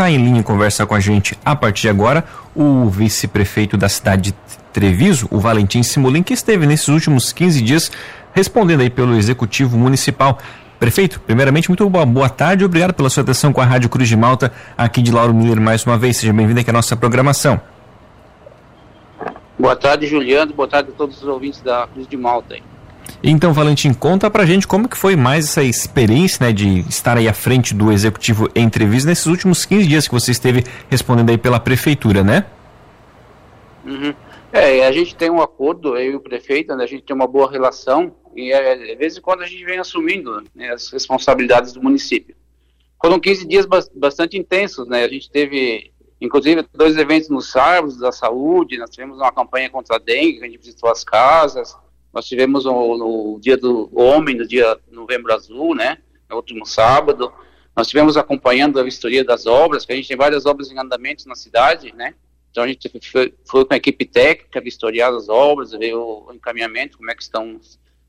está em linha conversa com a gente a partir de agora o vice-prefeito da cidade de Treviso, o Valentim Simulin, que esteve nesses últimos 15 dias respondendo aí pelo Executivo Municipal. Prefeito, primeiramente, muito boa, boa tarde e obrigado pela sua atenção com a Rádio Cruz de Malta, aqui de Lauro Miller mais uma vez. Seja bem-vindo aqui à nossa programação. Boa tarde, Juliano. Boa tarde a todos os ouvintes da Cruz de Malta. Aí. Então, Valentim, conta pra gente como que foi mais essa experiência, né, de estar aí à frente do Executivo em entrevista nesses últimos 15 dias que você esteve respondendo aí pela Prefeitura, né? Uhum. É, a gente tem um acordo, eu e o prefeito, né, a gente tem uma boa relação e é, de vez em quando a gente vem assumindo né, as responsabilidades do município. Foram 15 dias bastante intensos, né, a gente teve inclusive dois eventos nos árvores da saúde, nós tivemos uma campanha contra a dengue, a gente visitou as casas, nós tivemos o, no dia do homem, no dia novembro azul, né, no último sábado, nós tivemos acompanhando a vistoria das obras, que a gente tem várias obras em andamento na cidade, né, então a gente foi, foi com a equipe técnica vistoriar as obras, ver o encaminhamento, como é que estão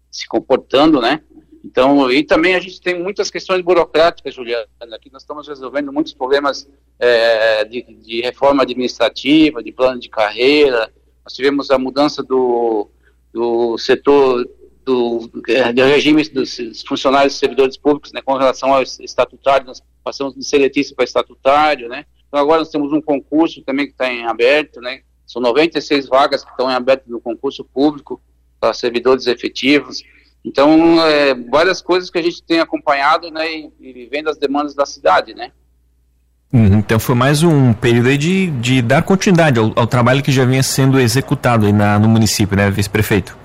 se comportando, né, então, e também a gente tem muitas questões burocráticas, Juliana. Aqui nós estamos resolvendo muitos problemas é, de, de, reforma administrativa, de plano de carreira. Nós tivemos a mudança do, do setor do, do regime dos funcionários e servidores públicos, né, com relação ao estatutário, nós passamos de seletício para estatutário, né. Então agora nós temos um concurso também que está em aberto, né. São 96 vagas que estão em aberto no concurso público para servidores efetivos. Então, é, várias coisas que a gente tem acompanhado, né, e, e vendo as demandas da cidade, né. Uhum, então foi mais um período de, de dar continuidade ao, ao, trabalho que já vinha sendo executado aí na, no município, né, vice-prefeito?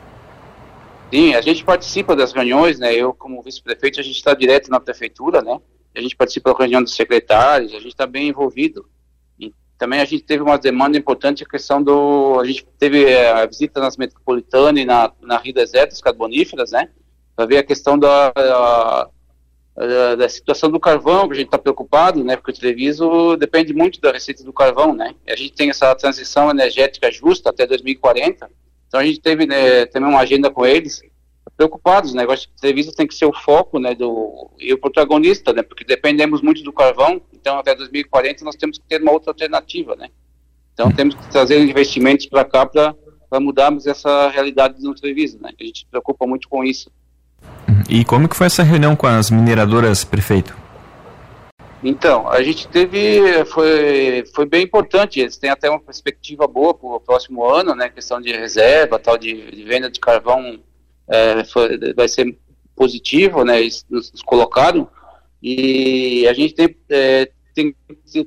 Sim, a gente participa das reuniões, né, eu como vice-prefeito, a gente está direto na prefeitura, né, a gente participa da reunião dos secretários, a gente está bem envolvido. E também a gente teve uma demanda importante, a questão do, a gente teve é, a visita nas metropolitanas e na, na Rio Deserto, as carboníferas, né, para ver a questão da, da da, situação do carvão, que a gente está preocupado, né, porque o Treviso depende muito da receita do carvão, né, a gente tem essa transição energética justa até 2040, então a gente teve né, também uma agenda com eles, preocupados, né, acho que o Treviso tem que ser o foco, né, do, e o protagonista, né, porque dependemos muito do carvão, então até 2040 nós temos que ter uma outra alternativa, né, então temos que trazer investimentos para cá para mudarmos essa realidade do Treviso, né, a gente se preocupa muito com isso. E como que foi essa reunião com as mineradoras, prefeito? Então, a gente teve, foi, foi bem importante, eles têm até uma perspectiva boa para o próximo ano, né, questão de reserva, tal, de, de venda de carvão é, foi, vai ser positivo, né, eles nos, nos colocaram, e a gente tem, é, tem,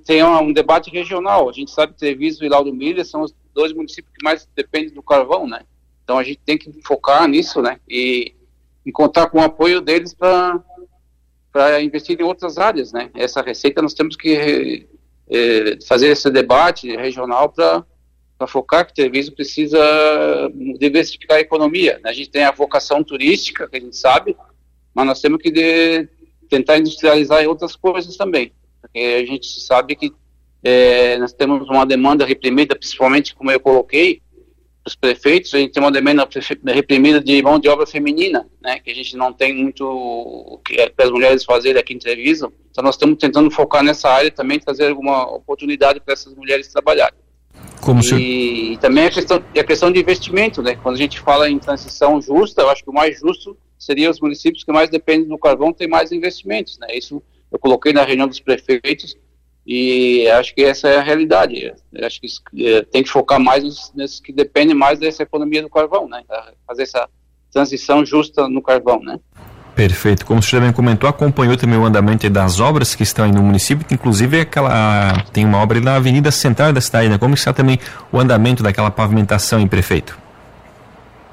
tem um debate regional, a gente sabe que Treviso e Lauro Milha são os dois municípios que mais dependem do carvão, né, então a gente tem que focar nisso, né, e e contar com o apoio deles para investir em outras áreas, né? Essa receita nós temos que é, fazer esse debate regional para focar que Treviso precisa diversificar a economia. Né? A gente tem a vocação turística, que a gente sabe, mas nós temos que de, tentar industrializar outras coisas também, porque a gente sabe que é, nós temos uma demanda reprimida, principalmente como eu coloquei, os prefeitos, a gente tem uma demanda reprimida de mão de obra feminina, né, que a gente não tem muito o que é as mulheres fazerem aqui em Treviso, então nós estamos tentando focar nessa área também, trazer alguma oportunidade para essas mulheres trabalharem. Como e, e também a questão, a questão de investimento, né, quando a gente fala em transição justa, eu acho que o mais justo seria os municípios que mais dependem do carvão ter mais investimentos, né, isso eu coloquei na reunião dos prefeitos, e acho que essa é a realidade. Acho que é, tem que focar mais nesses que dependem mais dessa economia do carvão, né? Fazer essa transição justa no carvão, né? Perfeito. Como você também comentou, acompanhou também o andamento das obras que estão aí no município, que inclusive é aquela tem uma obra na Avenida Central da cidade, né? Como está também o andamento daquela pavimentação em prefeito?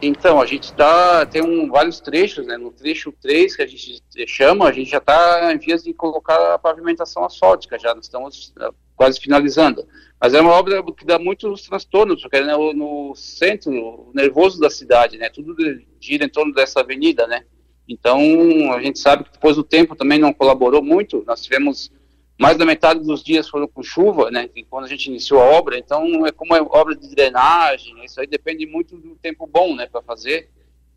Então, a gente tá, tem um, vários trechos, né? No trecho 3, que a gente chama, a gente já está em vias de colocar a pavimentação asfáltica, já estamos uh, quase finalizando. Mas é uma obra que dá muitos transtornos, porque é no, no centro nervoso da cidade, né? Tudo gira em torno dessa avenida, né? Então, a gente sabe que depois o tempo também não colaborou muito. Nós tivemos mais da metade dos dias foram com chuva, né? Quando a gente iniciou a obra, então é como é obra de drenagem, isso aí depende muito do tempo bom, né, para fazer.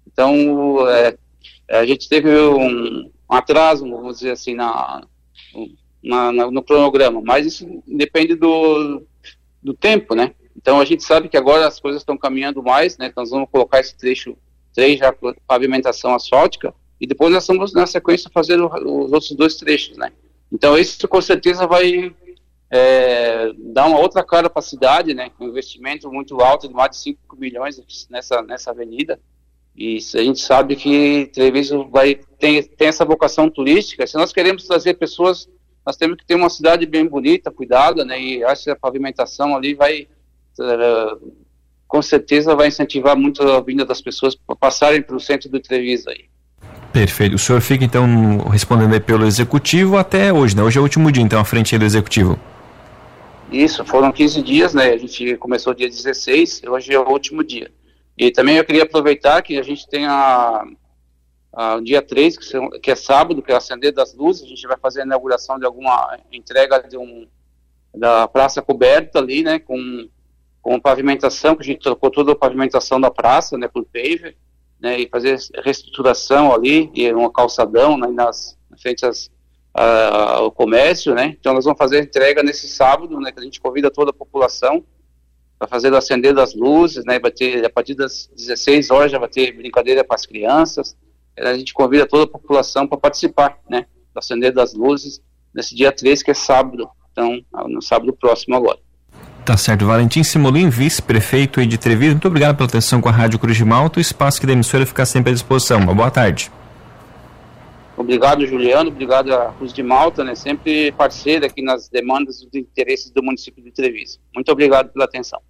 Então é, a gente teve um, um, atraso, vamos dizer assim, na na, na, no cronograma, mas isso depende do, do tempo, né? Então a gente sabe que agora as coisas estão caminhando mais, né? Então nós vamos colocar esse trecho 3 já pavimentação asfáltica e depois nós vamos na sequência fazer os outros dois trechos, né? Então isso com certeza vai é, dar uma outra cara para a cidade, né? Um investimento muito alto de mais de 5 milhões nessa nessa avenida. E a gente sabe que Treviso vai tem, tem essa vocação turística. Se nós queremos trazer pessoas, nós temos que ter uma cidade bem bonita, cuidada, né? E acho que a pavimentação ali vai uh, com certeza vai incentivar muito a vinda das pessoas para passarem para o centro do Treviso aí. Perfeito. O senhor fica então respondendo pelo executivo até hoje, né? Hoje é o último dia, então, à frente do executivo. Isso, foram 15 dias, né? A gente começou dia 16, hoje é o último dia. E também eu queria aproveitar que a gente tem a, a dia 3, que, são, que é sábado, que é o acender das luzes, a gente vai fazer a inauguração de alguma entrega de um, da praça coberta ali, né, com, com pavimentação, que a gente trocou toda a pavimentação da praça, né, por paver, né, e fazer reestruturação ali, e um calçadão, né, nas, nas frente às, ao comércio, né, então nós vamos fazer a entrega nesse sábado, né, que a gente convida toda a população, para fazer o acender das luzes, né? Vai ter, a partir das 16 horas já vai ter brincadeira para as crianças. A gente convida toda a população para participar, né? Do acender das luzes nesse dia 3, que é sábado. Então, no sábado próximo agora. Tá certo. Valentim Simolim, vice-prefeito de Treviso, muito obrigado pela atenção com a Rádio Cruz de Malta. O espaço que da emissora fica sempre à disposição. Uma boa tarde. Obrigado, Juliano. Obrigado a Cruz de Malta, né? Sempre parceira aqui nas demandas e interesses do município de Treviso. Muito obrigado pela atenção.